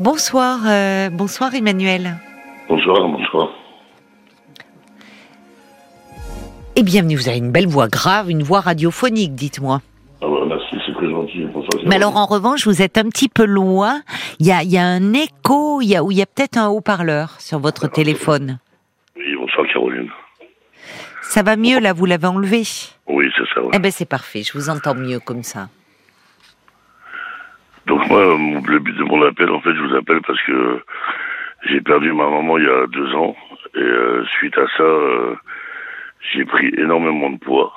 Bonsoir, euh, bonsoir Emmanuel. Bonsoir, bonsoir. Et bienvenue, vous avez une belle voix grave, une voix radiophonique, dites-moi. Ah bah merci, c'est très gentil. Bonsoir, Mais alors en revanche, vous êtes un petit peu loin. Il y a, il y a un écho, il y a, ou il y a peut-être un haut-parleur sur votre téléphone. Oui, bonsoir Caroline. Ça va mieux là, vous l'avez enlevé? Oui, c'est ça. ouais. Eh ben c'est parfait, je vous entends mieux comme ça. Donc moi, mon- le but de mon appel, en fait, je vous appelle parce que j'ai perdu ma maman il y a deux ans. Et euh, suite à ça, euh, j'ai pris énormément de poids.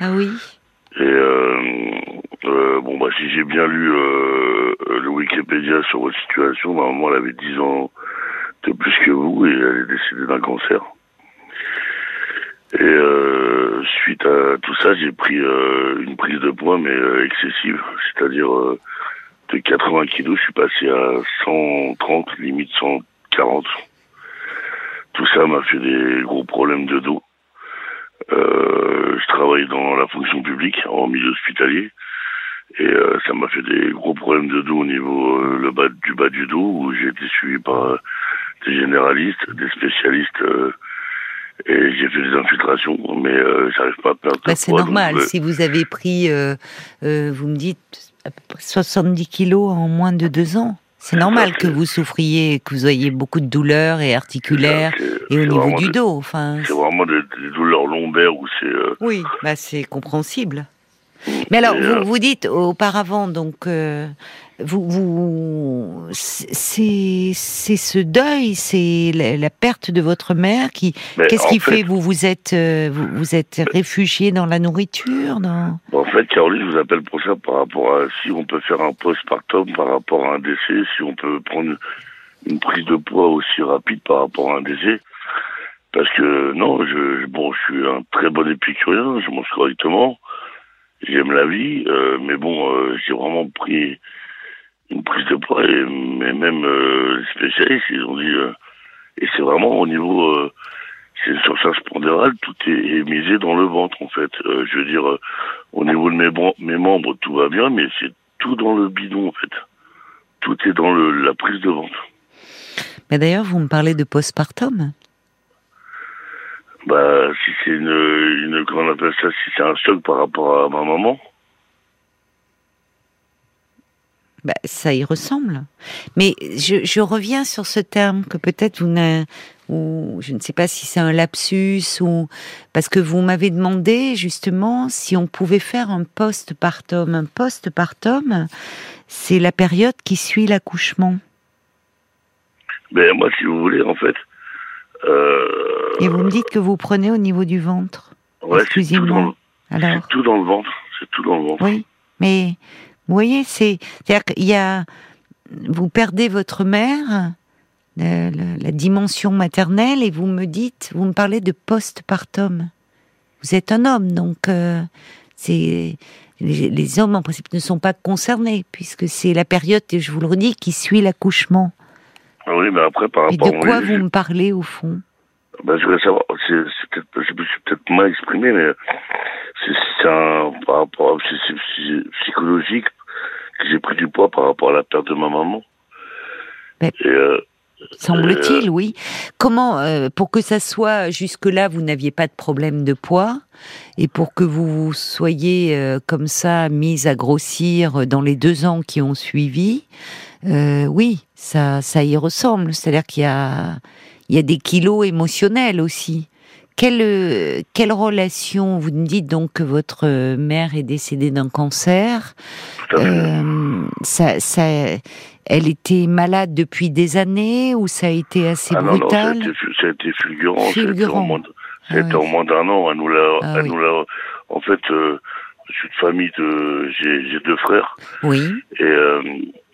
Ah oui Et euh, bon, bah si j'ai bien lu le Wikipédia sur votre situation, ma maman elle avait 10 ans de plus que vous et elle est décédée d'un cancer. Et suite à tout ça, j'ai pris une prise de poids, mais excessive. C'est-à-dire de 80 kilos, je suis passé à 130, limite 140. Tout ça m'a fait des gros problèmes de dos. Euh, je travaille dans la fonction publique en milieu hospitalier et euh, ça m'a fait des gros problèmes de dos au niveau euh, le bas du bas du dos où j'ai été suivi par des généralistes, des spécialistes et j'ai fait des infiltrations mais j'arrive pas à perdre Bah, C'est donc, normal, si vous avez pris, vous me dites, 70 kilos en moins de deux ans. C'est normal que vous souffriez, que vous ayez beaucoup de douleurs et articulaires et au niveau du dos. Enfin, C'est vraiment des, des douleurs lombaires où c'est euh, Oui, bah c'est compréhensible. Mais alors, vous, vous dites auparavant, donc, euh, vous, vous, c'est, c'est ce deuil, c'est la, la perte de votre mère qui. Qu'est-ce qui fait, fait vous vous êtes euh, vous, vous êtes réfugié dans la nourriture, dans En fait, Caroline, je vous appelle pour ça par rapport à si on peut faire un postpartum par rapport à un décès, si on peut prendre une prise de poids aussi rapide par rapport à un décès. Parce que non, je bon, je suis un très bon épicurien, je mange correctement, j'aime la vie, euh, mais bon, euh, j'ai vraiment pris une prise de poids et mais même euh, les spécialistes, ils ont dit euh, et c'est vraiment au niveau euh, c'est une surcharge pondérale, tout est, misé dans le ventre en fait. Euh, je veux dire, euh, au niveau de mes, membres, tout va bien, mais c'est tout dans le bidon en fait. Tout est dans la prise de ventre. Mais d'ailleurs, vous me parlez de postpartum. Bah, si c'est une, une, comment on appelle ça, si c'est un choc par rapport à ma maman, Bah, ça y ressemble. Mais je, je reviens sur ce terme que peut-être vous n'a- ou je ne sais pas si c'est un lapsus ou parce que vous m'avez demandé justement si on pouvait faire un postpartum. Un postpartum, c'est la période qui suit l'accouchement. ben moi, si vous voulez, en fait, Et vous me dites que vous prenez au niveau du ventre. ouais, c'est tout, exclusivement. dans le- Alors, c'est tout dans le ventre, c'est tout dans le ventre. oui, mais vous voyez, c'est c'est-à-dire qu'il y a vous perdez votre mère, euh, la, la dimension maternelle, et vous me dites, vous me parlez de postpartum. Vous êtes un homme, donc euh, c'est les, les hommes en principe ne sont pas concernés puisque c'est la période, et je vous le redis, qui suit l'accouchement. Ah Oui, mais après, par rapport de quoi vous me parlez au fond? Ben, je voulais savoir, c'est, peut-être, je me suis peut-être mal exprimé, mais c'est, un, par rapport, c'est, psychologique que j'ai pris du poids par rapport à la perte de ma maman. Mais- Et, euh, Semble-t-il, oui. Comment, euh, pour que ça soit jusque-là, vous n'aviez pas de problème de poids, et pour que vous soyez euh, comme ça mise à grossir dans les deux ans qui ont suivi, euh, oui, ça, ça y ressemble. C'est-à-dire qu'il y a, il y a des kilos émotionnels aussi. Quelle, euh, quelle relation Vous me dites donc que votre euh, mère est décédée d'un cancer. Euh, ça, ça, elle était malade depuis des années ou ça a été assez ah non, non, ça a, brutal été, fulgurant. En Fulgurant. moins, de- ça Ah en moins d'un an. Elle nous l'a, Ah elle oui. nous l'a, en fait, euh, je suis de famille de, j'ai, deux frères. Oui. Et, euh,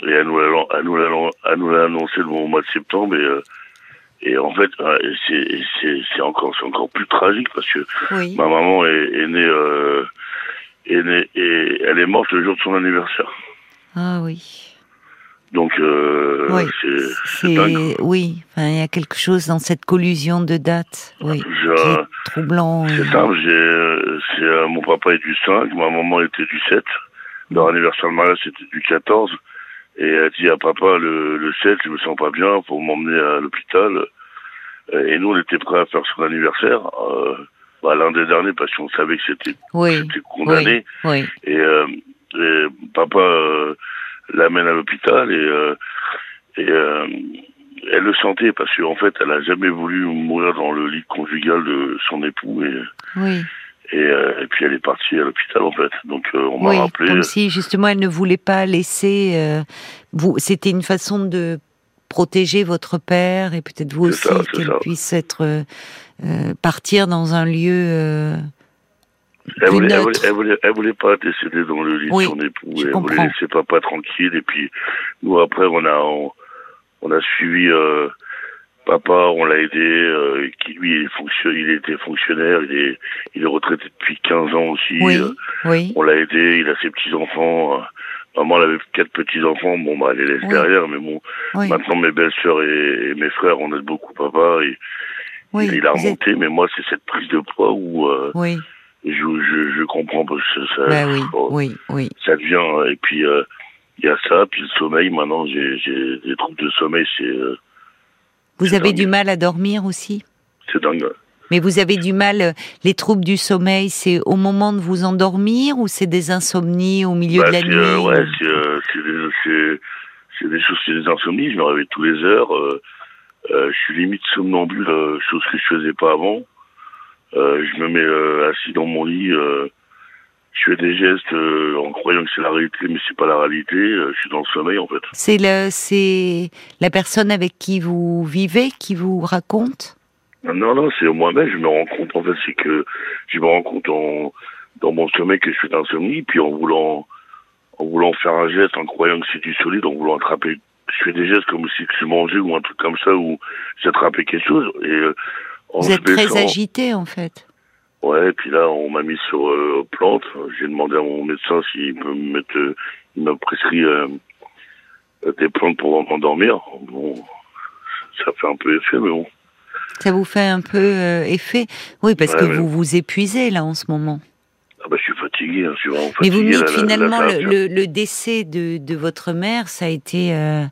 et elle nous l'a, elle nous l'a, elle nous l'a annoncé le mois de septembre. Et, euh, et en fait, c'est, encore, plus tragique parce que Oui. ma maman est, est née, euh, est née, et elle est morte le jour de son anniversaire. Ah oui. Donc, euh, Oui. c'est, oui. Enfin, il y a quelque chose dans cette collusion de dates. Oui. Je- Qui est troublant. C'est simple, j'ai, euh, c'est, mon papa est du 5, ma maman était du 7. Leur anniversaire de mariage c'était du 14. Et elle dit à papa, le, le 7, je me sens pas bien, faut m'emmener à l'hôpital. Et nous, on était prêts à faire son anniversaire. Euh, bah, l'un des derniers parce qu'on savait que c'était Oui. condamné. Oui. Et, euh, et papa euh, l'amène à l'hôpital et, euh, et euh, elle le sentait parce qu'en fait, elle a jamais voulu mourir dans le lit conjugal de son époux et, Oui. et, euh, et puis elle est partie à l'hôpital en fait. Donc euh, on m'a Oui, rappelé. comme si justement elle ne voulait pas laisser. euh, vous, c'était une façon de protéger votre père et peut-être vous aussi qu'elle puisse être partir dans un lieu. Elle voulait, elle, voulait, elle, voulait, elle voulait pas décéder dans le lit Oui, de son époux. Elle comprends. voulait laisser papa tranquille. Et puis, nous, après, on a, on, on a suivi euh, papa, on l'a aidé. Euh, qui, lui, il, il était fonctionnaire. Il est, il est retraité depuis 15 ans aussi. Oui, Euh, oui, on l'a aidé. Il a ses petits-enfants. Euh, Maman, elle avait quatre petits-enfants. Bon, bah, elle les laisse derrière. Mais bon, maintenant, mes belles-sœurs et, et mes frères, on aide beaucoup papa. Et, oui. il a êtes- remonté. Mais moi, c'est cette prise de poids où... Euh, Oui, je, je, je comprends parce que ça, bah oui, oh, oui, oui. ça devient et puis euh, il y a ça puis le sommeil maintenant j'ai des troubles de sommeil c'est euh, Vous avez dingue. du mal à dormir aussi? C'est dingue Mais vous avez du mal, euh, les troubles du sommeil, c'est au moment de vous endormir ou c'est des insomnies au milieu Bah, de la nuit euh, ouais c'est euh, des choses c'est des insomnies je me réveille tous les heures euh, je suis limite somnambule chose que je faisais pas avant je me mets euh, assis dans mon lit euh, je fais des gestes euh, en croyant que c'est la réalité mais c'est pas la réalité euh, je suis dans le sommeil en fait. C'est le, c'est la personne avec qui vous vivez qui vous raconte? Non, non, c'est moi-même, je me rends compte, en fait, c'est que je me rends compte en, dans mon sommeil que je suis d'insomnie, puis en voulant, en voulant faire un geste, en croyant que c'est du solide, en voulant attraper, je fais des gestes comme si je mangeais ou un truc comme ça, où j'attrapais quelque chose, et euh, en Vous êtes très agité en fait. Ouais, puis là, on m'a mis sur euh, plante, j'ai demandé à mon médecin s'il peut me mettre, euh, il m'a prescrit euh, des plantes pour m'endormir, bon, ça fait un peu effet, mais bon. Ça vous fait un peu euh, effet Oui, parce Ouais, que vous vous épuisez là en ce moment. Ah bah, je suis fatigué, hein, je suis vraiment Mais fatigué. vous me dites finalement le, décès de, de votre mère, ça a été, euh,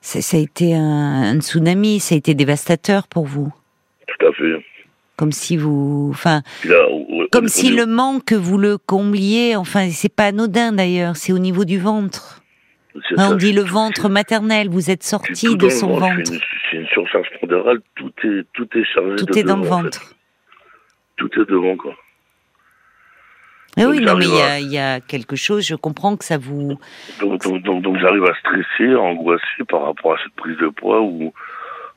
ça, ça a été un, un tsunami, ça a été dévastateur pour vous. Tout à fait. Comme si vous, enfin, là, on- comme on- si on- le manque vous le combliez. Enfin, c'est pas anodin d'ailleurs. C'est au niveau du ventre. Hein, on dit le ventre maternel. Vous êtes sorti de son ventre. C'est une, surcharge pondérale, tout est, tout est chargé Tout de est dans le devant, en fait. ventre. Tout est devant, quoi. Eh Donc, oui, non, mais il y, a, il y a quelque chose. Je comprends que ça vous. Donc, donc, donc, donc j'arrive à stresser, à angoisser par rapport à cette prise de poids où,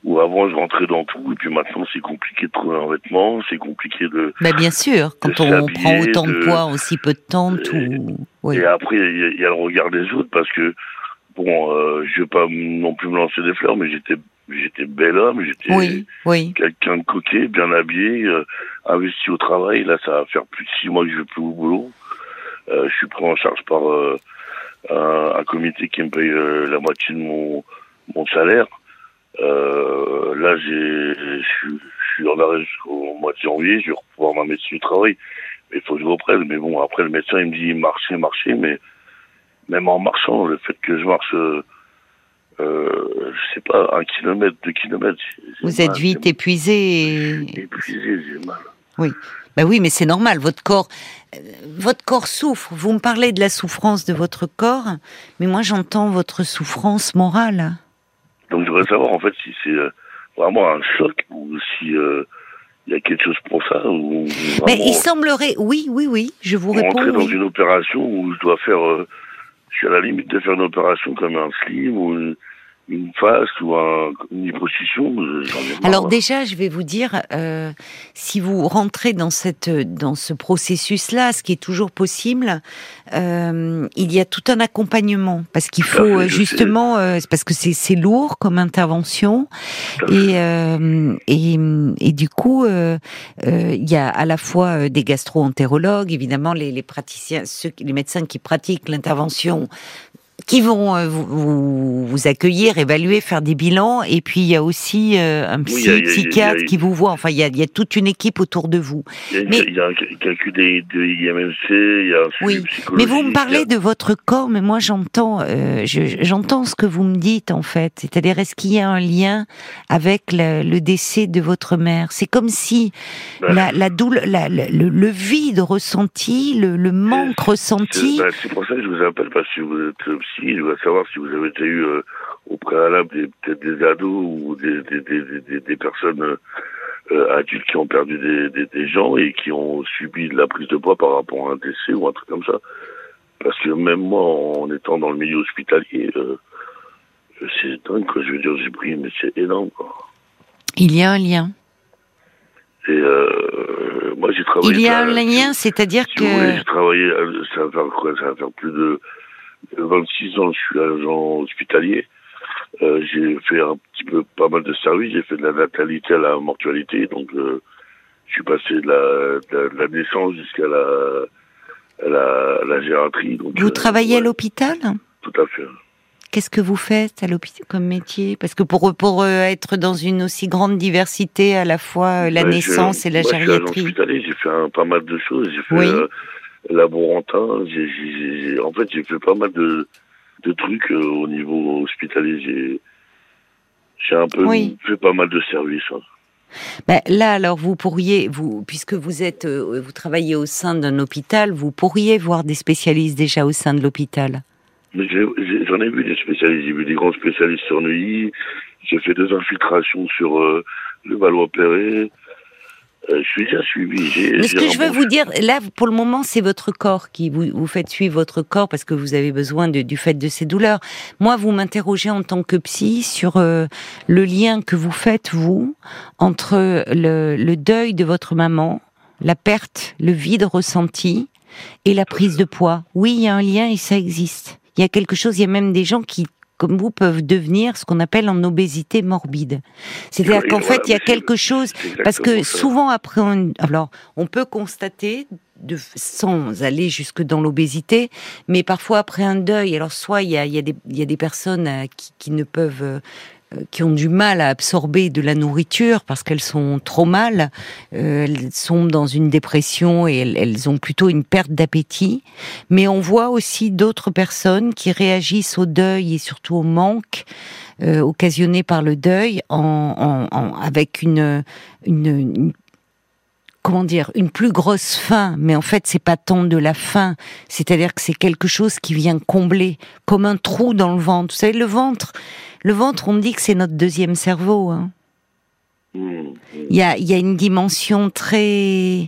où avant je rentrais dans tout, et puis maintenant c'est compliqué de trouver un vêtement, c'est compliqué de... Bah bien sûr, quand on prend autant de de- poids en si peu de temps, Et- tout. Oui. Et après, il y, a- il y a le regard des autres parce que, bon, euh, je vais pas non plus me lancer des fleurs, mais j'étais j'étais bel homme, j'étais Oui, oui. quelqu'un de coquet, bien habillé, euh, investi au travail. Là, ça va faire plus de six mois que je vais plus au boulot. Euh, je suis pris en charge par euh, un, un comité qui me paye euh, la moitié de mon, mon salaire. Euh, là, je suis- en arrêt jusqu'au mois de janvier. Je vais reprendre ma médecine du travail. Mais il faut que je reprenne. Mais bon, après, le médecin, il me dit marcher, marcher. Mais même en marchant, le fait que je marche, euh, euh, je sais pas, un kilomètre, deux kilomètres. Vous mal, êtes vite épuisé. Et... épuisé, j'ai mal. Bah oui, mais c'est normal. Votre corps, euh, votre corps souffre. Vous me parlez de la souffrance de votre corps, mais moi j'entends votre souffrance morale. Donc je voudrais savoir en fait si c'est euh, vraiment un choc ou si euh, il y a quelque chose pour ça ou Mais il semblerait, oui, oui, oui. Je vous réponds. rentrer dans oui. une opération où je dois faire, euh, je suis à la limite de faire une opération comme un slim ou une, une face ou un, une liposuction. euh. Alors déjà, je vais vous dire, euh, si vous rentrez dans cette, dans ce processus-là, ce qui est toujours possible, euh, il y a tout un accompagnement parce qu'il faut fait, euh, justement, euh, parce que c'est c'est lourd comme intervention et euh, et, et du coup, il y a à la fois des gastro-entérologues, évidemment les, les praticiens, ceux, les médecins qui pratiquent l'intervention qui vont euh, vous, vous, accueillir, évaluer, faire des bilans, et puis il y a aussi euh, un psychiatre qui vous voit. Enfin, il y, a, il y, a, toute une équipe autour de vous. Il y a, mais, il y a un calcul de IMMC, il y a un oui, mais vous me parlez de votre corps, mais moi j'entends, euh, j'entends ce que vous me dites en fait. C'est-à-dire, est-ce qu'il y a un lien avec le, le décès de votre mère? C'est comme si ben, la, la douleur, la, le, le, vide ressenti, le, le manque ressenti. Ben, c'est pour ça que je vous appelle parce que vous êtes psy, je veux savoir si vous avez eu euh, au préalable peut-être des ados ou des, des, des, des personnes euh, adultes qui ont perdu des, gens et qui ont subi de la prise de poids par rapport à un décès ou un truc comme ça. Parce que même moi, en étant dans le milieu hospitalier, euh, c'est dingue, quoi. Je veux dire, j'ai pris, mais c'est énorme, quoi. Il y a un lien. Et euh, moi, j'ai travaillé. Il y a un lien, c'est-à-dire que. j'ai travaillé, ça va faire quoi? Ça va faire plus de 26 ans, je suis agent hospitalier. Euh, j'ai fait un petit peu pas mal de services. J'ai fait de la natalité à la mortualité, donc euh, je suis passé de la, de la naissance jusqu'à la, la, la. Donc, vous travaillez à l'hôpital Tout à fait. Qu'est-ce que vous faites à l'hôpital comme métier? Parce que pour pour être dans une aussi grande diversité, à la fois la naissance et la moi, gériatrie. J'ai fait un, pas mal de choses. J'ai fait oui. Laborantin. J'ai, en fait, j'ai fait pas mal de, de trucs euh, au niveau hospitalier. J'ai, un peu oui. fait pas mal de services. Hein. Ben, là, alors, vous pourriez, vous, puisque vous êtes, euh, vous travaillez au sein d'un hôpital, vous pourriez voir des spécialistes déjà au sein de l'hôpital? J'en ai, vu des spécialistes, j'ai vu des grands spécialistes sur Neuilly, j'ai fait deux infiltrations sur euh, le Valois-Perret, euh, je suis bien suivi. Mais ce que je veux vous dire, là, pour le moment, c'est votre corps qui vous, vous faites suivre votre corps parce que vous avez besoin de, du fait de ces douleurs. Moi, vous m'interrogez en tant que psy sur euh, le lien que vous faites, vous, entre le, le deuil de votre maman, la perte, le vide ressenti et la prise de poids. Oui, il y a un lien et ça existe. Il y a quelque chose, il y a même des gens qui comme vous, peuvent devenir ce qu'on appelle en obésité morbide. C'est-à-dire qu'en fait, il y a quelque chose, parce que souvent après, on, alors, on peut constater, de, sans aller jusque dans l'obésité, mais parfois après un deuil, alors soit il y a, y a, y a des personnes euh, qui, qui ne peuvent euh, qui ont du mal à absorber de la nourriture parce qu'elles sont trop mal, euh, elles sont dans une dépression et elles, ont plutôt une perte d'appétit. Mais on voit aussi d'autres personnes qui réagissent au deuil et surtout au manque euh, occasionné par le deuil avec une, une, une comment dire, une plus grosse faim, mais en fait c'est pas tant de la faim, c'est-à-dire que c'est quelque chose qui vient combler, comme un trou dans le ventre. Vous savez, le ventre, le ventre, on me dit que c'est notre deuxième cerveau. Hein. Il y a, y a une dimension très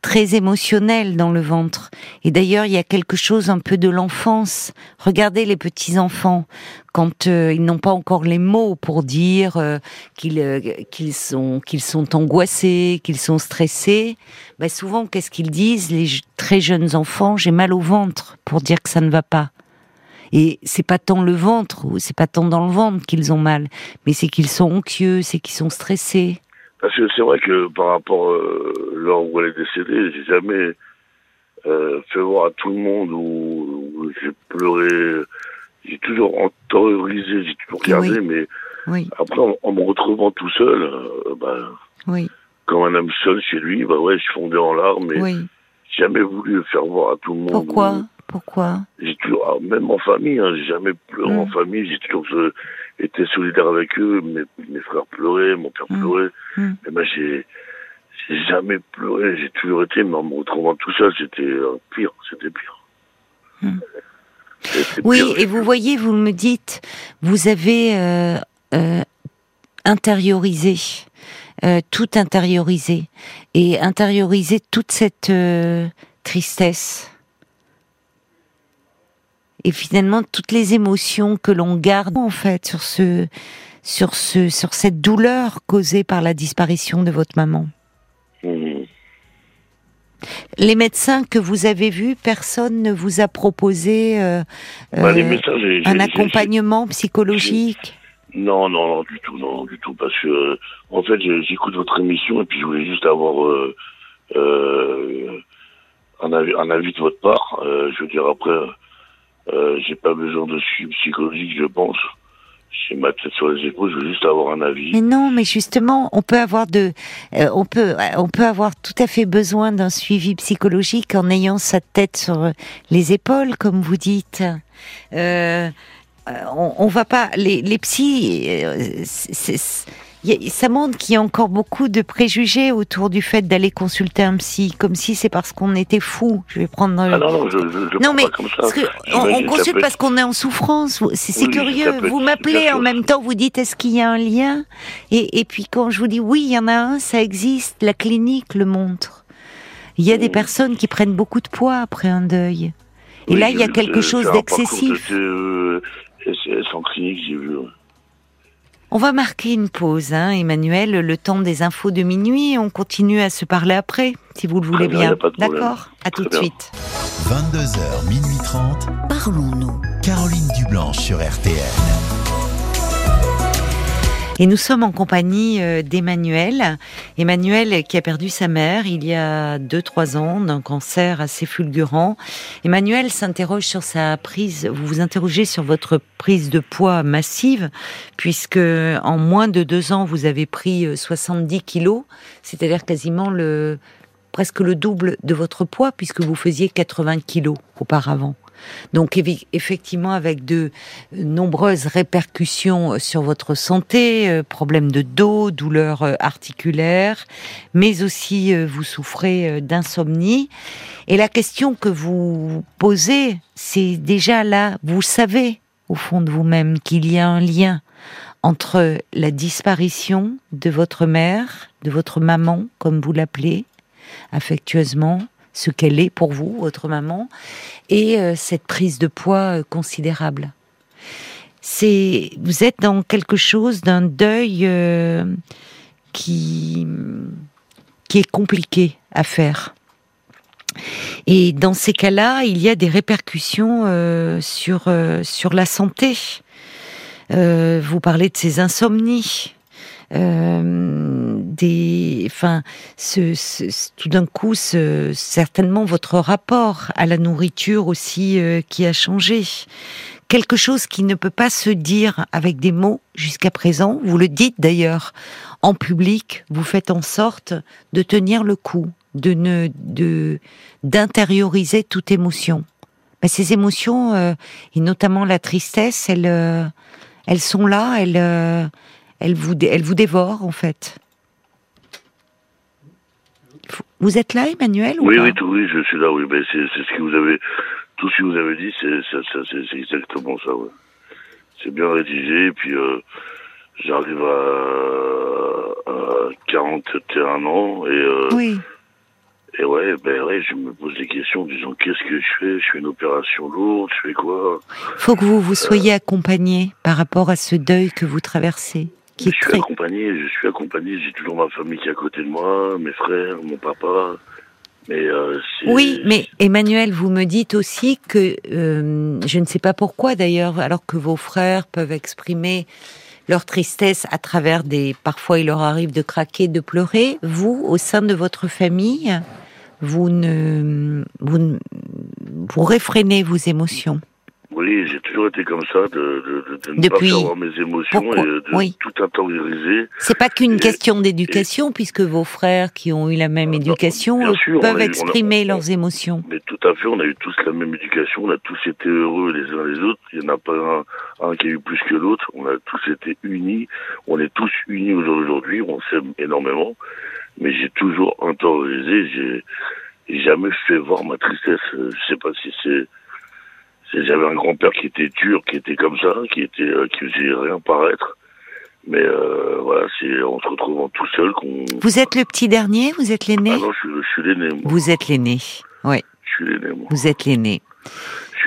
très émotionnelle dans le ventre. Et d'ailleurs, il y a quelque chose un peu de l'enfance. Regardez les petits enfants quand euh, ils n'ont pas encore les mots pour dire euh, qu'ils euh, qu'ils sont qu'ils sont angoissés, qu'ils sont stressés. Ben souvent, qu'est-ce qu'ils disent les très jeunes enfants J'ai mal au ventre pour dire que ça ne va pas. Et c'est pas tant le ventre, c'est pas tant dans le ventre qu'ils ont mal, mais c'est qu'ils sont anxieux, c'est qu'ils sont stressés. Parce que c'est vrai que par rapport euh, lors où elle est décédée, j'ai jamais euh, fait voir à tout le monde où, j'ai pleuré. J'ai toujours entériorisé, j'ai toujours regardé, oui. mais oui. après en, en, me retrouvant tout seul, euh, bah, oui. comme un homme seul chez lui, bah ouais, je fondais en larmes, mais oui. j'ai jamais voulu le faire voir à tout le monde. Pourquoi? où, Pourquoi? J'ai toujours, ah, même en famille, hein, j'ai jamais pleuré mmh. en famille, j'ai toujours euh, été solidaire avec eux. Mes, mes frères pleuraient, mon père mmh. pleurait. Mmh. Mais moi, j'ai, j'ai jamais pleuré, j'ai toujours été, mais en me retrouvant tout seul, c'était euh, pire, c'était pire. Oui, pire, et vous voyez, vous me dites, vous avez euh, euh, intériorisé, tout intériorisé, et intériorisé toute cette tristesse et finalement toutes les émotions que l'on garde en fait sur ce sur ce sur cette douleur causée par la disparition de votre maman. Mmh. Les médecins que vous avez vus, personne ne vous a proposé euh, bah, euh, médecins, un accompagnement psychologique? Non, non, non, du tout, non, du tout, parce que euh, en fait, j'écoute votre émission et puis je voulais juste avoir euh, un avis, un, avis, de votre part. je veux dire après Euh, j'ai pas besoin de suivi psychologique, je pense. J'ai ma tête sur les épaules, je veux juste avoir un avis. Mais non, mais justement, on peut avoir de, euh, on peut, on peut avoir tout à fait besoin d'un suivi psychologique en ayant sa tête sur les épaules, comme vous dites. Euh, on, on va pas, les, les psys, c'est ça montre qu'il y a encore beaucoup de préjugés autour du fait d'aller consulter un psy, comme si c'est parce qu'on était fou. Je vais prendre. Ah non, non, je, je, non mais pas comme ça. on, consulte parce qu'on est en souffrance. C'est curieux. Vous m'appelez en même temps, vous dites est-ce qu'il y a un lien? Et, et puis quand je vous dis oui, il y en a un, ça existe. La clinique le montre. Il y a des personnes qui prennent beaucoup de poids après un deuil. Et là, il y a quelque chose d'excessif. Euh, en clinique, j'ai vu. On va marquer une pause, hein, Emmanuel, le temps des infos de minuit. On continue à se parler après, si vous le voulez bien. D'accord? À tout de suite. 22h, minuit 30. Parlons-nous. Caroline Dublanche sur RTN. Et nous sommes en compagnie euh, d'Emmanuel. Emmanuel qui a perdu sa mère il y a 2-3 ans d'un cancer assez fulgurant. Emmanuel s'interroge sur sa prise, vous vous interrogez sur votre prise de poids massive, puisque en moins de deux ans, vous avez pris 70 euh, kilos, c'est-à-dire quasiment le, presque le double de votre poids, puisque vous faisiez 80 kilos auparavant. Donc effectivement, avec de nombreuses répercussions sur votre santé, euh, problèmes de dos, douleurs euh, articulaires, mais aussi euh, vous souffrez d'insomnie. Et la question que vous posez, c'est déjà là, vous savez au fond de vous-même qu'il y a un lien entre la disparition de votre mère, de votre maman, comme vous l'appelez affectueusement, ce qu'elle est pour vous, votre maman, et euh, cette prise de poids euh, considérable. Vous êtes dans quelque chose d'un deuil euh, qui est compliqué à faire. Et dans ces cas-là, il y a des répercussions sur la santé. vous parlez de ces insomnies. Euh, des, enfin, ce, tout d'un coup, ce, certainement votre rapport à la nourriture aussi euh, qui a changé. Quelque chose qui ne peut pas se dire avec des mots jusqu'à présent. Vous le dites d'ailleurs en public. Vous faites en sorte de tenir le coup, de ne, de d'intérioriser toute émotion. Mais ces émotions, euh, et notamment la tristesse, elles, elles sont là. Elles elle vous, elle vous dévore en fait. Vous êtes là, Emmanuel Oui, oui, tout, oui, je suis là, oui. c'est ce que vous avez, tout ce que vous avez dit, c'est exactement ça. Ouais. C'est bien rédigé, et puis euh, j'arrive à, à, 41 ans, et euh, oui. Et ouais, ben ouais, je me pose des questions en disant qu'est-ce que je fais? Je fais une opération lourde, je fais quoi? Faut que vous vous soyez accompagné par rapport à ce deuil que vous traversez je suis accompagné, je suis accompagné, j'ai toujours ma famille qui est à côté de moi, mes frères, mon papa. Mais euh, oui, mais Emmanuel, vous me dites aussi que euh, je ne sais pas pourquoi d'ailleurs, alors que vos frères peuvent exprimer leur tristesse à travers des. Parfois, il leur arrive de craquer, de pleurer. Vous, au sein de votre famille, vous ne vous, vous réfrénez vos émotions. Oui, j'ai toujours été comme ça, de, de, de ne Depuis... pas savoir mes émotions et de tout intérioriser. C'est pas qu'une question d'éducation, puisque vos frères qui ont eu la même ah, éducation peuvent exprimer leurs émotions. Mais tout à fait, on a eu tous la même éducation, on a tous été heureux les uns les autres. Il n'y en a pas un, un, qui a eu plus que l'autre. On a tous été unis. On est tous unis aujourd'hui. On s'aime énormément. Mais j'ai toujours intériorisé. J'ai jamais fait voir ma tristesse. Je sais pas si c'est j'avais un grand-père qui était dur, qui était comme ça, qui était, euh, qui faisait rien paraître. Mais euh, voilà, c'est en se retrouvant tout seul qu'on. Vous êtes le petit dernier Vous êtes l'aîné Ah non, je, suis l'aîné. Vous êtes l'aîné, oui. Je suis l'aîné, moi. Vous êtes l'aîné.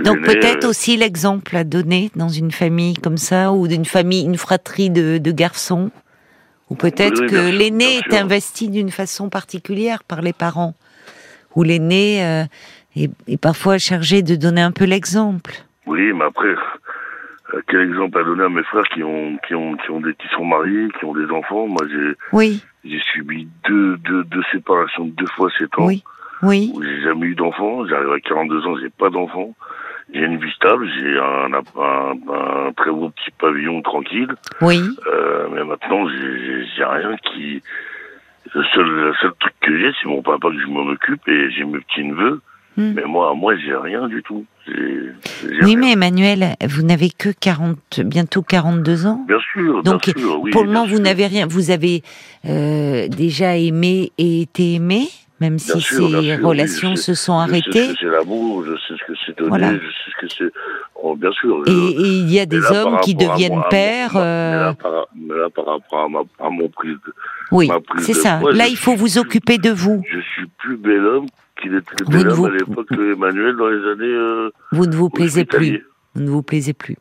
Donc peut-être euh, aussi l'exemple à donner dans une famille comme ça, ou d'une famille, une fratrie de, de garçons, ou peut-être que l'aîné est investi d'une façon particulière par les parents, ou l'aîné euh, et, parfois chargé de donner un peu l'exemple. Oui, mais après, euh, quel exemple à donner à mes frères qui ont qui ont qui ont des qui sont mariés, qui ont des enfants? Moi, j'ai oui. j'ai subi deux, deux deux séparations de deux fois sept ans. Oui. Oui. J'ai jamais eu d'enfants. J'arrive à 42 ans, j'ai pas d'enfants. j'ai une vie stable, j'ai un, un, un, très beau petit pavillon tranquille. Oui. Euh, mais maintenant, j'ai rien qui. Le seul, le seul truc que j'ai, c'est mon papa que je m'en occupe et j'ai mes petits neveux. Hmm. Mais moi, moi, j'ai rien du tout. oui, mais Emmanuel, vous n'avez que 40, bientôt 42 ans. Bien sûr. Donc, bien sûr, pour le moment, vous n'avez rien. Vous avez euh, déjà aimé et été aimé même si ces relations se sont arrêtées. Je sais ce que c'est l'amour, je sais ce que c'est donner, je sais ce que c'est. Oh, bien sûr. Et, il y a des hommes qui deviennent pères. Euh, mais, là, par, rapport à, ma, à mon de. Oui, c'est ça. là, il faut vous occuper de vous. Je suis plus bel homme qu'il était bel homme à l'époque Emmanuel dans les années. Euh, vous ne vous plaisez plus. Vous ne vous plaisez plus.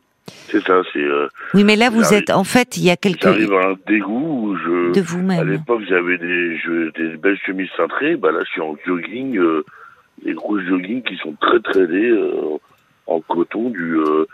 C'est ça, c'est. Euh, oui, mais là, vous êtes. En fait, il y a quelque. J'arrive à un dégoût où je. De vous-même. À l'époque, j'avais des, des belles chemises cintrées. Bah là, je suis en jogging, euh, des grosses jogging qui sont très très laids, euh, en coton, du. Euh,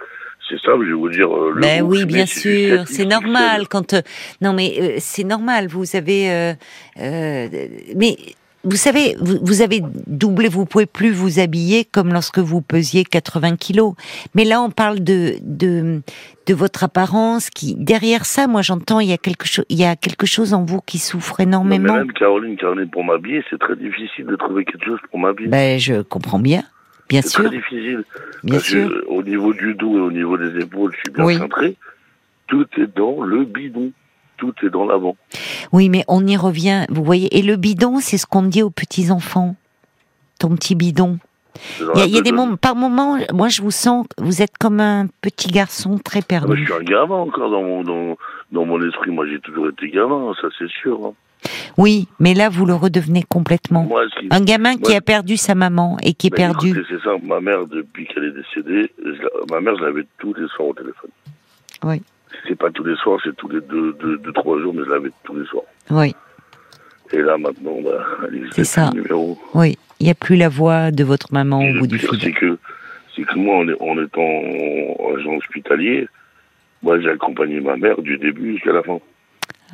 c'est ça, je vais vous dire. Le ben oui, bien sûr, c'est normal quand. non, mais c'est normal. Vous avez. mais vous savez, vous, avez doublé, vous pouvez plus vous habiller comme lorsque vous pesiez 80 kilos. Mais là, on parle de de, de votre apparence qui derrière ça, moi j'entends il y a quelque chose, il y a quelque chose en vous qui souffre énormément. même Caroline, Caroline, pour m'habiller, c'est très difficile de trouver quelque chose pour m'habiller. Ben, je comprends bien. Bien sûr. C'est très difficile. Bien sûr. au niveau du dos et au niveau des épaules, je suis bien centré. Tout est dans le bidon tout est dans l'avant. Oui, mais on y revient, vous voyez. Et le bidon, c'est ce qu'on dit aux petits-enfants. Ton petit bidon. Il y a, des moments, par moments, moi je vous sens, vous êtes comme un petit garçon très perdu. je suis un gamin encore dans mon, dans, mon esprit. Moi j'ai toujours été gamin, ça c'est sûr. Hein. Oui, mais là vous le redevenez complètement. un gamin qui a perdu sa maman et qui est perdu. C'est ça, ma mère depuis qu'elle est décédée, ma mère je l'avais tous les soirs au téléphone. Oui c'est pas tous les soirs, c'est tous les deux, deux, trois jours, mais je l'avais tous les soirs. Oui. Et là, maintenant, bah, c'est ça. numéro. Oui, il n'y a plus la voix de votre maman au bout du fil. C'est que, c'est que moi, en, étant agent hospitalier, moi, j'ai accompagné ma mère du début jusqu'à la fin.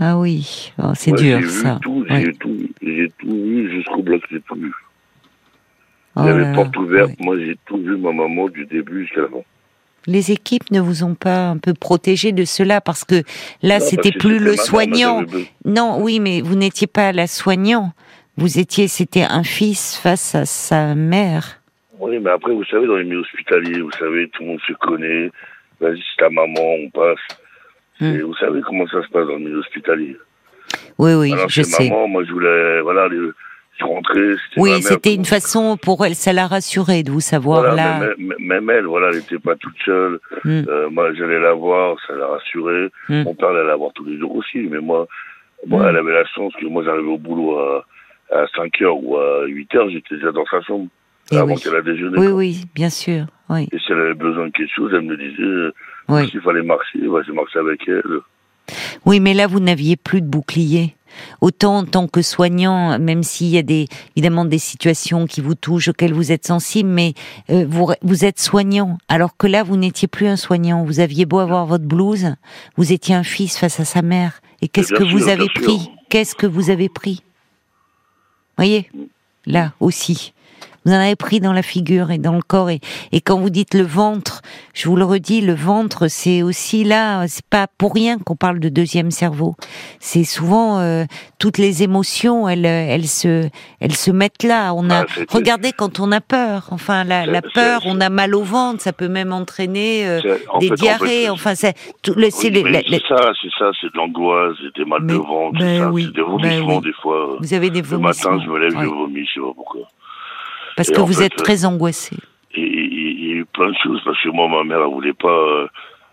Ah oui, oh, c'est dur ça. J'ai tout, j'ai tout vu jusqu'au bloc, j'ai tout vu. Oh il y avait porte ouverte, moi j'ai tout vu ma maman du début jusqu'à la fin les équipes ne vous ont pas un peu protégé de cela parce que là c'était plus le soignant. Non, oui, mais vous n'étiez pas la soignant. Vous étiez, c'était un fils face à sa mère. Oui, mais après, vous savez, dans les milieux hospitaliers, vous savez, tout le monde se connaît. Vas-y, c'est ta maman, on passe. Hmm. Et vous savez comment ça se passe dans le milieu hospitalier. Oui, oui, je sais. Maman, moi, je voulais, voilà, les, oui, c'était une façon pour elle, ça l'a rassurée de vous savoir là. Même, elle, voilà, elle n'était pas toute seule. Hmm. Euh, moi, j'allais la voir, ça l'a rassurée. Hmm. Mon père allait la voir tous les jours aussi, mais moi, moi hmm. elle avait la chance que moi j'arrivais au boulot à, à 5 heures ou à 8 heures, j'étais déjà dans sa chambre. Et eh avant qu'elle a déjeuné. Oui, oui, bien sûr. Oui. Et si elle avait besoin de quelque chose, elle me disait, oui. s'il fallait marcher, bah, je marchais avec elle. Oui, mais là, vous n'aviez plus de bouclier. Autant en tant que soignant, même s'il y a des, évidemment des situations qui vous touchent, auxquelles vous êtes sensible, mais euh, vous, vous êtes soignant. Alors que là, vous n'étiez plus un soignant. Vous aviez beau avoir votre blouse, vous étiez un fils face à sa mère. Et qu'est-ce que vous avez pris? Qu'est-ce que vous avez pris? Voyez? Là aussi. Vous en avez pris dans la figure et dans le corps. Et, et quand vous dites le ventre, je vous le redis, le ventre, c'est aussi là, c'est pas pour rien qu'on parle de deuxième cerveau. C'est souvent euh, toutes les émotions, elles, elles se, elles se mettent là. On a, ah, regardez quand on a peur. Enfin, la, la peur, on a mal au ventre, ça peut même entraîner euh, des diarrhées. enfin, c'est c'est ça, c'est ça, c'est de l'angoisse, des mal de ventre, ben c'est des vomissements ben des fois. Vous avez des vomissements. Le matin, je me lève, je vomis, je sais pas pourquoi. Parce que vous êtes très angoissé. Il y a eu plein de choses, parce que moi, ma mère, elle voulait pas euh,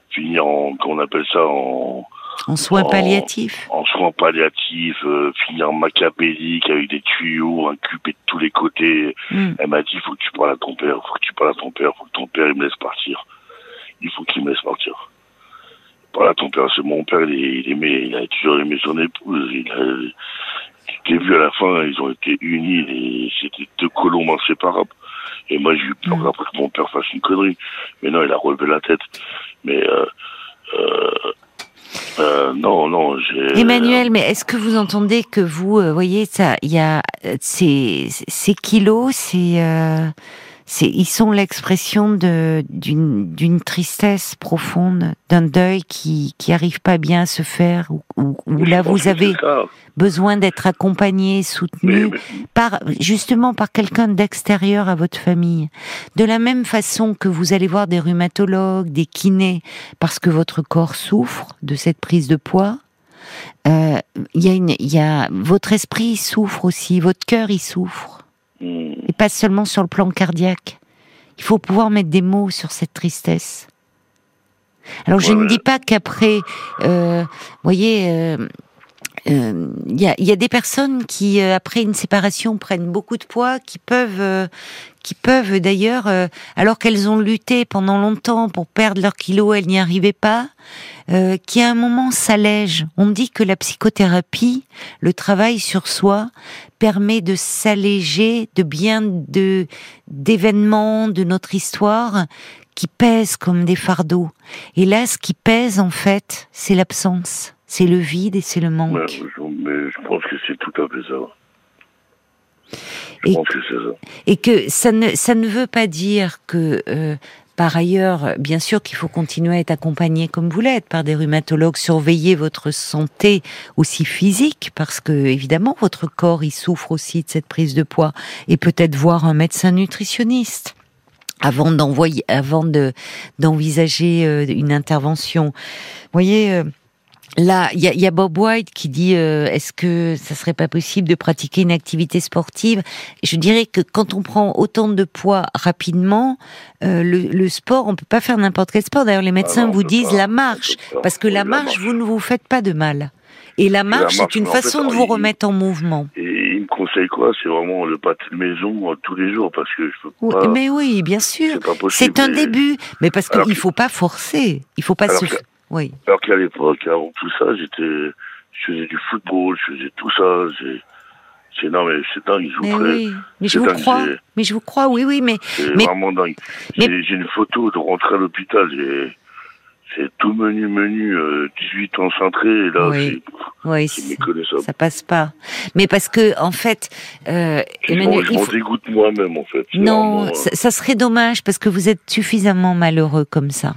finir en, qu'on appelle ça, en... En soins palliatifs En soins palliatifs, euh, finir macapédique avec des tuyaux, un cube de tous les côtés. Hmm. Elle m'a dit, il faut que tu parles à ton père, il faut que tu parles à ton père, il faut que ton père, il me laisse partir. Il faut qu'il me laisse partir. Parle à ton père, c'est mon père, il, aimait, il a toujours aimé son épouse, il a, t'ai vu à la fin, ils ont été unis, et c'était deux colombes inséparables. Et moi, j'ai eu peur mm. après que mon père fasse une connerie. Mais non, il a relevé la tête. Mais euh, euh, euh, non, non, j'ai. Emmanuel, mais est-ce que vous entendez que vous, voyez, ça, il y a ces, ces kilos, c'est c'est, ils sont l'expression de, d'une, d'une tristesse profonde, d'un deuil qui, qui arrive pas bien à se faire, où, là vous avez besoin d'être accompagné, soutenu par, justement par quelqu'un d'extérieur à votre famille. De la même façon que vous allez voir des rhumatologues, des kinés, parce que votre corps souffre de cette prise de poids, euh, il y a une, il y a votre esprit souffre aussi, votre cœur il souffre, hmm. Pas seulement sur le plan cardiaque. Il faut pouvoir mettre des mots sur cette tristesse. Alors je ne dis pas qu'après, euh, voyez, euh, euh, il y, a, y, a, des personnes qui, euh, après une séparation, prennent beaucoup de poids, qui peuvent, euh, qui peuvent d'ailleurs, alors qu'elles ont lutté pendant longtemps pour perdre leurs kilos, elles n'y arrivaient pas, qui à un moment s'allègent. On dit que la psychothérapie, le travail sur soi, permet de s'alléger de bien de d'événements de notre histoire qui pèsent comme des fardeaux. Et là, ce qui pèse en fait, c'est l'absence c'est le vide et c'est le manque. mais je pense que c'est tout à fait ça. Je et, pense que c'est ça. Et que ça ne, ça ne veut pas dire que, euh, par ailleurs, bien sûr qu'il faut continuer à être accompagné comme vous l'êtes par des rhumatologues, surveiller votre santé aussi physique, parce que évidemment votre corps il souffre aussi de cette prise de poids, et peut-être voir un médecin nutritionniste avant d'envoyer, avant de d'envisager euh, une intervention. Vous voyez. Là, il y a, Bob White qui dit euh, est-ce que ça serait pas possible de pratiquer une activité sportive? Je dirais que quand on prend autant de poids rapidement, euh, le, sport, on peut pas faire n'importe quel sport. D'ailleurs, les médecins ah vous disent la marche, parce que la marche, vous ne vous faites pas de mal. Et la marche, c'est une façon de vous remettre en mouvement. Et il me conseille quoi? C'est vraiment le pâté de maison euh, tous les jours parce que je peux pas. mais oui, bien sûr. C'est un début, mais parce qu'il ne faut pas forcer. Il faut pas se. Oui. Alors qu'à l'époque, avant tout ça, j'étais, je faisais du football, je faisais tout ça. C'est non mais c'est dingue, je vous mais, oui. mais je vous crois. Mais je vous crois, oui, oui, mais c'est vraiment dingue. J'ai une photo de rentrer à l'hôpital. C'est tout menu, menu, 18 euh, ans centré, et là, oui, oui ça passe pas. Mais parce que, en fait, euh, Emmanuel, je m'en dégoûte moi-même, en fait. Non, ça, ça, serait dommage parce que vous êtes suffisamment malheureux comme ça.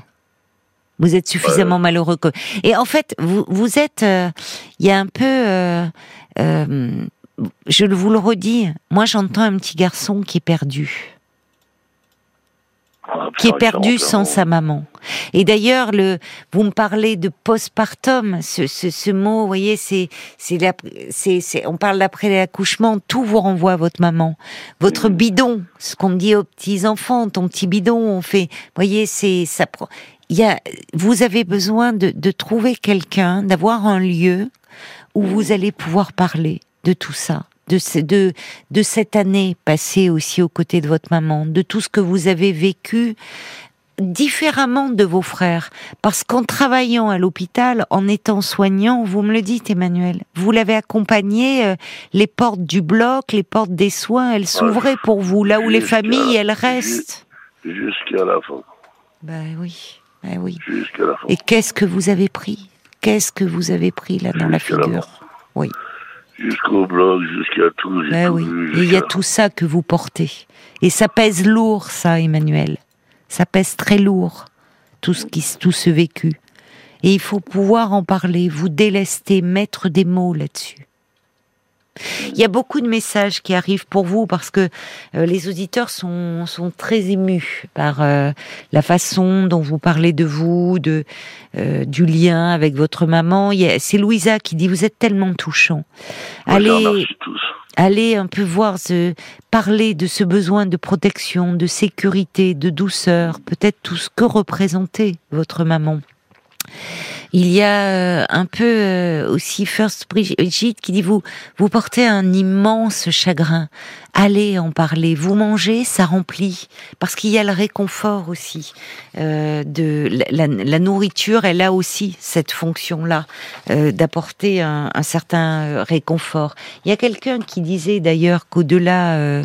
Vous êtes suffisamment malheureux. Que... Et en fait, vous, vous êtes, euh, il y a un peu, euh, euh, je vous le redis, moi j'entends un petit garçon qui est perdu. Ah, qui est perdu sans sa maman. Et d'ailleurs, le, vous me parlez de postpartum, ce, ce, ce mot, vous voyez, c'est, c'est, c'est, on parle d'après l'accouchement, tout vous renvoie à votre maman. Votre bidon, ce qu'on dit aux petits enfants, ton petit bidon, on fait, vous voyez, c'est, ça, y a, vous avez besoin de, de trouver quelqu'un, d'avoir un lieu où vous allez pouvoir parler de tout ça, de, de, de cette année passée aussi aux côtés de votre maman, de tout ce que vous avez vécu différemment de vos frères. Parce qu'en travaillant à l'hôpital, en étant soignant, vous me le dites Emmanuel, vous l'avez accompagné, euh, les portes du bloc, les portes des soins, elles s'ouvraient pour vous, là où les familles, elles restent. Jusqu'à la fin. Ben oui. Eh oui. Et qu'est-ce que vous avez pris? Qu'est-ce que vous avez pris là dans la figure? Oui. Jusqu'au bloc, jusqu'à tout. Ben oui. Et il y a tout ça que vous portez. Et ça pèse lourd, ça, Emmanuel. Ça pèse très lourd, tout ce, qui, tout ce vécu. Et il faut pouvoir en parler, vous délester, mettre des mots là-dessus. Il y a beaucoup de messages qui arrivent pour vous parce que euh, les auditeurs sont, sont très émus par euh, la façon dont vous parlez de vous, de euh, du lien avec votre maman. C'est Louisa qui dit vous êtes tellement touchant. allez, allez un peu voir, ce, parler de ce besoin de protection, de sécurité, de douceur, peut-être tout ce que représentait votre maman. Il y a euh, un peu euh, aussi First Brigitte qui dit vous vous portez un immense chagrin. Allez en parler. Vous mangez, ça remplit parce qu'il y a le réconfort aussi euh, de la, nourriture. Elle a aussi cette fonction-là d'apporter un, certain réconfort. Il y a quelqu'un qui disait d'ailleurs qu'au-delà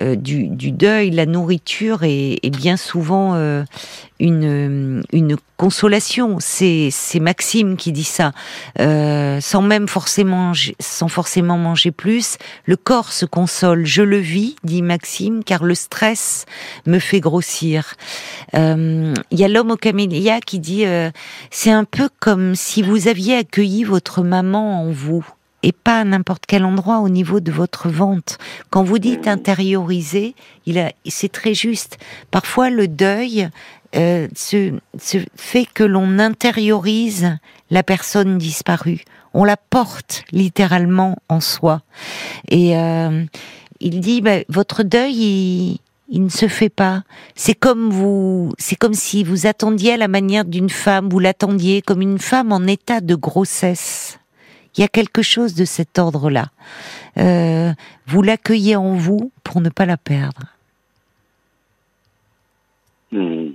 du, deuil, la nourriture est, est bien souvent une, une consolation. C'est, c'est Maxime qui dit ça, euh, sans même forcément, sans forcément manger plus. Le corps se console. Je le vis, dit Maxime, car le stress me fait grossir. Euh, il y a l'homme au camélia qui dit, euh, c'est un peu comme si vous aviez accueilli votre maman en vous et pas à n'importe quel endroit au niveau de votre vente. Quand vous dites intérioriser, il c'est très juste. Parfois, le deuil euh, se, fait que l'on intériorise la personne disparue. On la porte littéralement en soi. Et euh, il dit, bah, votre deuil, il, il ne se fait pas. C'est comme vous, c'est comme si vous attendiez à la manière d'une femme, vous l'attendiez comme une femme en état de grossesse. Il y a quelque chose de cet ordre-là. Euh, vous l'accueillez en vous pour ne pas la perdre. Hmm.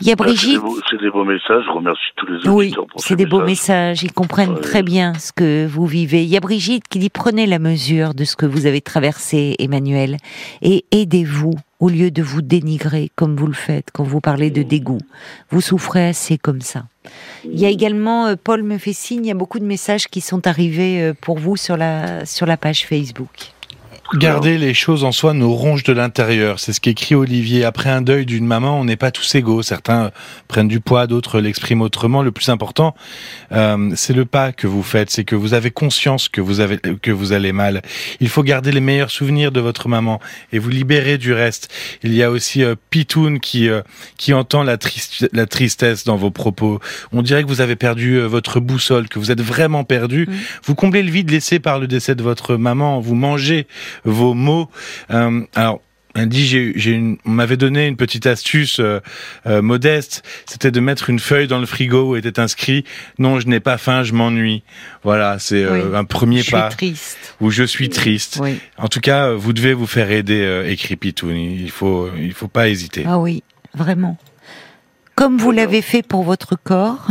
Il y a Brigitte. C'est des, beaux messages. Je remercie tous les auditeurs oui, c'est des beaux messages. Ils comprennent très bien ce que vous vivez. Il y a Brigitte qui dit prenez la mesure de ce que vous avez traversé, Emmanuel, et aidez-vous au lieu de vous dénigrer comme vous le faites quand vous parlez de dégoût. Vous souffrez assez comme ça. Il y a également, euh, Paul me fait signe, il y a beaucoup de messages qui sont arrivés euh, pour vous sur la, sur la page Facebook. Garder les choses en soi nous ronge de l'intérieur. C'est ce qu'écrit Olivier. Après un deuil d'une maman, on n'est pas tous égaux. Certains prennent du poids, d'autres l'expriment autrement. Le plus important, euh, c'est le pas que vous faites. C'est que vous avez conscience que vous avez que vous allez mal. Il faut garder les meilleurs souvenirs de votre maman et vous libérer du reste. Il y a aussi euh, Pitoun qui euh, qui entend la, la tristesse dans vos propos. On dirait que vous avez perdu euh, votre boussole, que vous êtes vraiment perdu. Mmh. Vous comblez le vide laissé par le décès de votre maman. Vous mangez vos mots. Euh, alors, elle dit, j'ai, une, on m'avait donné une petite astuce euh, euh, modeste, c'était de mettre une feuille dans le frigo où était inscrit "Non, je n'ai pas faim, je m'ennuie". Voilà, c'est un premier je pas. Suis triste. Où je suis triste. En tout cas, vous devez vous faire aider, écrit Pitoun. Il faut, il faut pas hésiter. Ah oui, vraiment. Comme vous l'avez fait pour votre corps,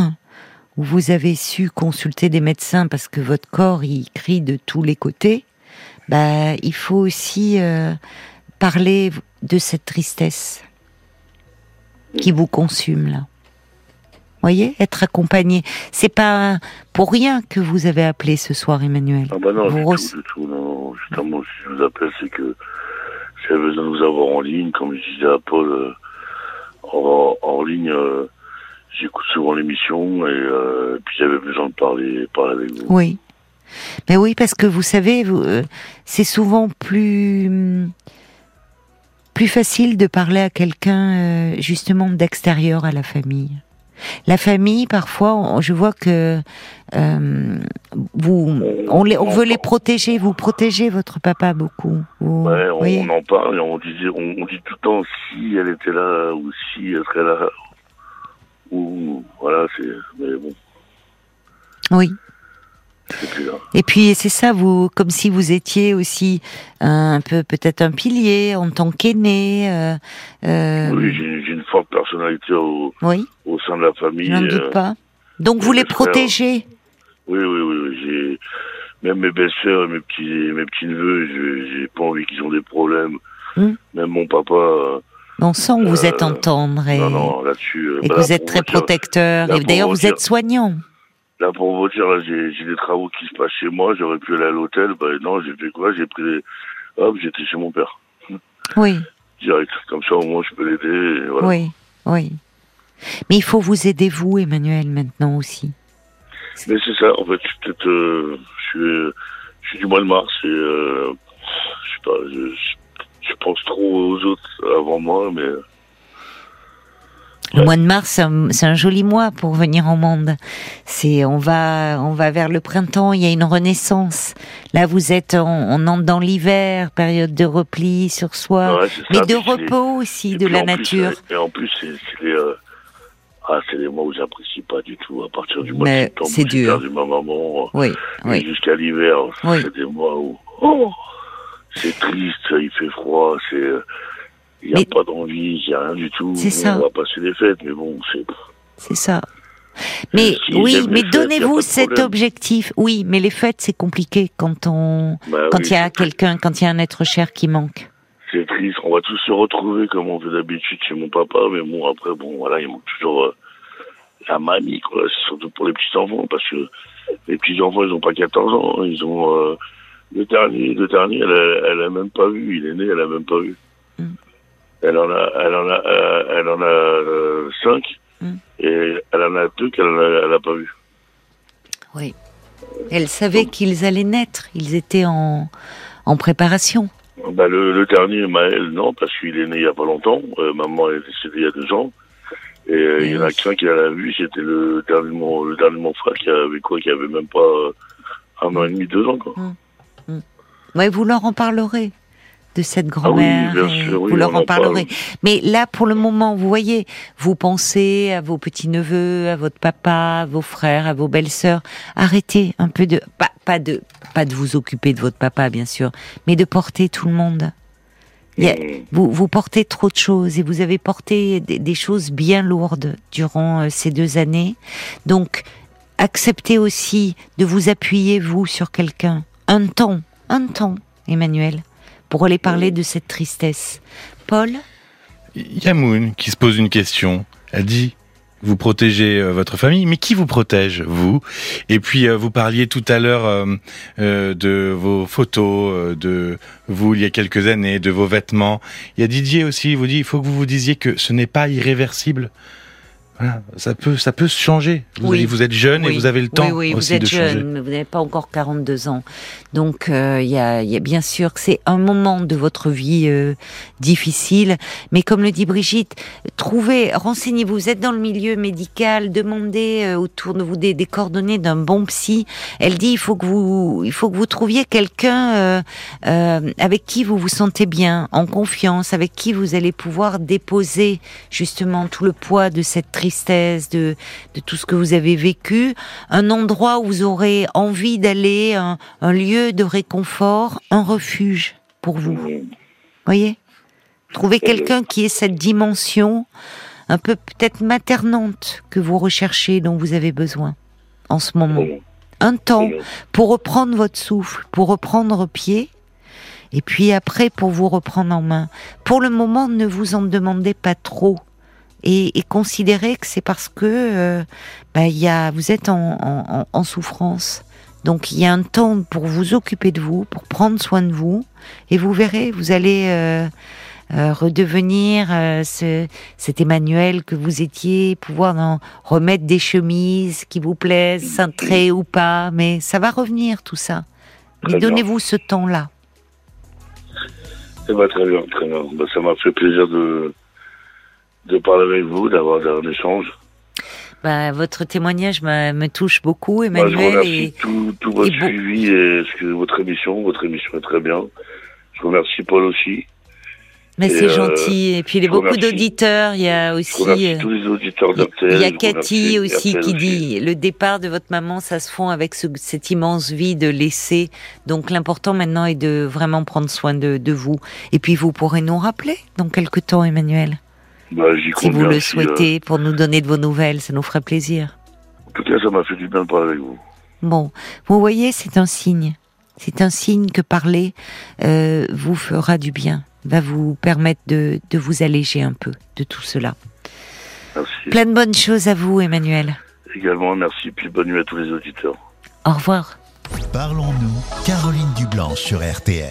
où vous avez su consulter des médecins parce que votre corps il crie de tous les côtés bah, il faut aussi euh, parler de cette tristesse qui vous consume là. Voyez, être accompagné. C'est pas pour rien que vous avez appelé ce soir, Emmanuel. Ah bah non, vous du, tout, du tout, non. Justement, si je vous appelle, c'est que j'avais besoin de vous avoir en ligne, comme je disais à Paul, euh, en, ligne. Euh, j'écoute souvent l'émission et, puis j'avais besoin de parler, parler avec vous. Oui, mais oui, parce que vous savez, euh, c'est souvent plus plus facile de parler à quelqu'un euh, justement d'extérieur à la famille. La famille, parfois, je vois que euh, vous, on, les, on veut les protéger. Vous protégez votre papa beaucoup. ouais, on, en parle on, disait, on, dit tout le temps si elle était là ou si elle serait là. Ou voilà, c'est. Mais bon. Oui. Et puis c'est ça, vous, comme si vous étiez aussi un peu peut-être un pilier en tant qu'aîné. Euh, euh... Oui, j'ai une forte personnalité au, oui. au sein de la famille. Je n'en doute euh, pas. Donc vous les protégez. Oui, oui, oui. J'ai même mes belles-sœurs, mes petits, mes petits neveux, j'ai pas envie qu'ils ont des problèmes. Hmm. Même mon papa. On sent que vous êtes en tendre et, non, non, et que bah, vous êtes très protecteur. Et d'ailleurs, vous êtes soignant. Là, pour vous dire, j'ai des travaux qui se passent chez moi, j'aurais pu aller à l'hôtel, bah non, j'ai fait quoi J'ai pris, hop, j'étais chez mon père. Oui. Direct, comme ça au moins je peux l'aider. Voilà. Oui, oui. Mais il faut vous aider vous, Emmanuel, maintenant aussi. Mais c'est ça, en fait, je suis peut-être, euh, je suis, je suis du mois de mars et euh, je sais pas, je, je pense trop aux autres avant moi, mais le mois de mars, c'est un, joli mois pour venir au monde. C'est, on va, on va vers le printemps. Il y a une renaissance. Là, vous êtes, on, entre dans l'hiver, période de repli sur soi, mais de repos aussi, de la nature. et en plus, c'est les, euh, ah, c'est les mois où j'apprécie pas du tout. À partir du mois de septembre, c'est dur. maman. Oui, oui. Jusqu'à l'hiver, c'est des mois où, oh, c'est triste, il fait froid, c'est euh, il n'y a pas d'envie, il n'y a rien du tout. C'est ça. On va passer des fêtes, mais bon, c'est. C'est ça. Mais oui, mais donnez-vous cet objectif. Oui, mais les fêtes c'est compliqué quand on, bah quand il y a quelqu'un, quand il y a un être cher qui manque. c'est triste. On va tous se retrouver comme on fait d'habitude chez mon papa, mais bon, après, bon, voilà, il manque toujours euh, la mamie, quoi. C'est surtout pour les petits-enfants, parce que les petits-enfants, ils ont pas 14 ans, hein. ils ont... Euh, le dernier, le dernier, elle elle a même pas vu. Il est né, elle a même pas vu. Mm. Elle en a, elle en a, euh, elle en a euh, cinq, mm. et elle en a deux qu'elle n'a pas vu. Oui. Elle savait qu'ils allaient naître. Ils étaient en, en préparation. Bah, le, dernier, Maël, non, parce qu'il est né il y a pas longtemps. Euh, maman est décédée il y a deux ans. Et euh, il y en a qu'un qui l'a vu, c'était le dernier, mon, le dernier mon frère qui avait quoi, qui avait même pas euh, un an et demi, deux ans, quoi. Mm. Mm. Ouais, vous leur en parlerez de cette ah grand-mère. vous leur en, parlerez. Mais là, pour le moment, vous voyez, vous pensez à vos petits-neveux, à votre papa, à vos frères, à vos belles-sœurs. Arrêtez un peu de, pas, pas, de, pas de vous occuper de votre papa, bien sûr, mais de porter tout le monde. Vous, vous portez trop de choses et vous avez porté des, des choses bien lourdes durant euh, ces deux années. Donc, acceptez aussi de vous appuyer, vous, sur quelqu'un. Un temps, un temps, Emmanuel pour aller parler de cette tristesse. Paul Yamoun qui se pose une question. Elle dit vous protégez euh, votre famille, mais qui vous protège vous? Et puis euh, vous parliez tout à l'heure euh, de vos photos, de vous il y a quelques années, de vos vêtements. Il y a Didier aussi, il vous dit il faut que vous vous disiez que ce n'est pas irréversible ça peut, ça peut se changer. Vous, vous êtes jeune et vous avez le temps oui, aussi vous êtes jeune, mais vous n'avez pas encore 42 ans. Donc, euh, il y, a, y, a, bien sûr que c'est un moment de votre vie euh, difficile. Mais comme le dit Brigitte, trouvez, renseignez-vous. Vous êtes dans le milieu médical, demandez euh, autour de vous des, des coordonnées d'un bon psy. Elle dit, il faut que vous, il faut que vous trouviez quelqu'un avec qui vous vous sentez bien, en confiance, avec qui vous allez pouvoir déposer justement tout le poids de cette tristesse de, de tout ce que vous avez vécu, un endroit où vous aurez envie d'aller, un, lieu de réconfort, un refuge pour vous. Voyez? Trouvez quelqu'un qui ait cette dimension un peu peut-être maternante que vous recherchez, dont vous avez besoin en ce moment. Un temps pour reprendre votre souffle, pour reprendre pied, et puis après pour vous reprendre en main. Pour le moment, ne vous en demandez pas trop et, et considérer que c'est parce que euh, bah, y a, vous êtes en, en, en, souffrance. Donc il y a un temps pour vous occuper de vous, pour prendre soin de vous, et vous verrez, vous allez euh, euh, redevenir euh, ce, cet Emmanuel que vous étiez, pouvoir en remettre des chemises qui vous plaisent, cintrées ou pas, mais ça va revenir tout ça. Mais donnez-vous ce temps-là. Eh ben, très bien, très bien. Ben, ça m'a fait plaisir de, de parler avec vous, d'avoir un échange. Bah, votre témoignage me touche beaucoup, Emmanuel. Bah, je remercie et, tout, tout votre suivi et ce que, votre émission. Votre émission est très bien. Je remercie Paul aussi. Mais c'est euh, gentil. Et puis il y a beaucoup d'auditeurs. Il y a aussi. Euh, tous les auditeurs Il y a Cathy aussi qui dit le départ de votre maman, ça se fond avec ce, cette immense vie de laisser. Donc l'important maintenant est de vraiment prendre soin de, de vous. Et puis vous pourrez nous rappeler dans quelques temps, Emmanuel. Bah, si vous le souhaitez, euh, pour nous donner de vos nouvelles, ça nous ferait plaisir. En tout cas, ça m'a fait du bien de parler avec vous. Bon, vous voyez, c'est un signe. C'est un signe que parler euh, vous fera du bien, va vous permettre de, de vous alléger un peu de tout cela. Merci. Plein de bonnes choses à vous, Emmanuel. Également, merci, puis bonne nuit à tous les auditeurs. Au revoir. Parlons-nous, Caroline Dublanche sur RTL.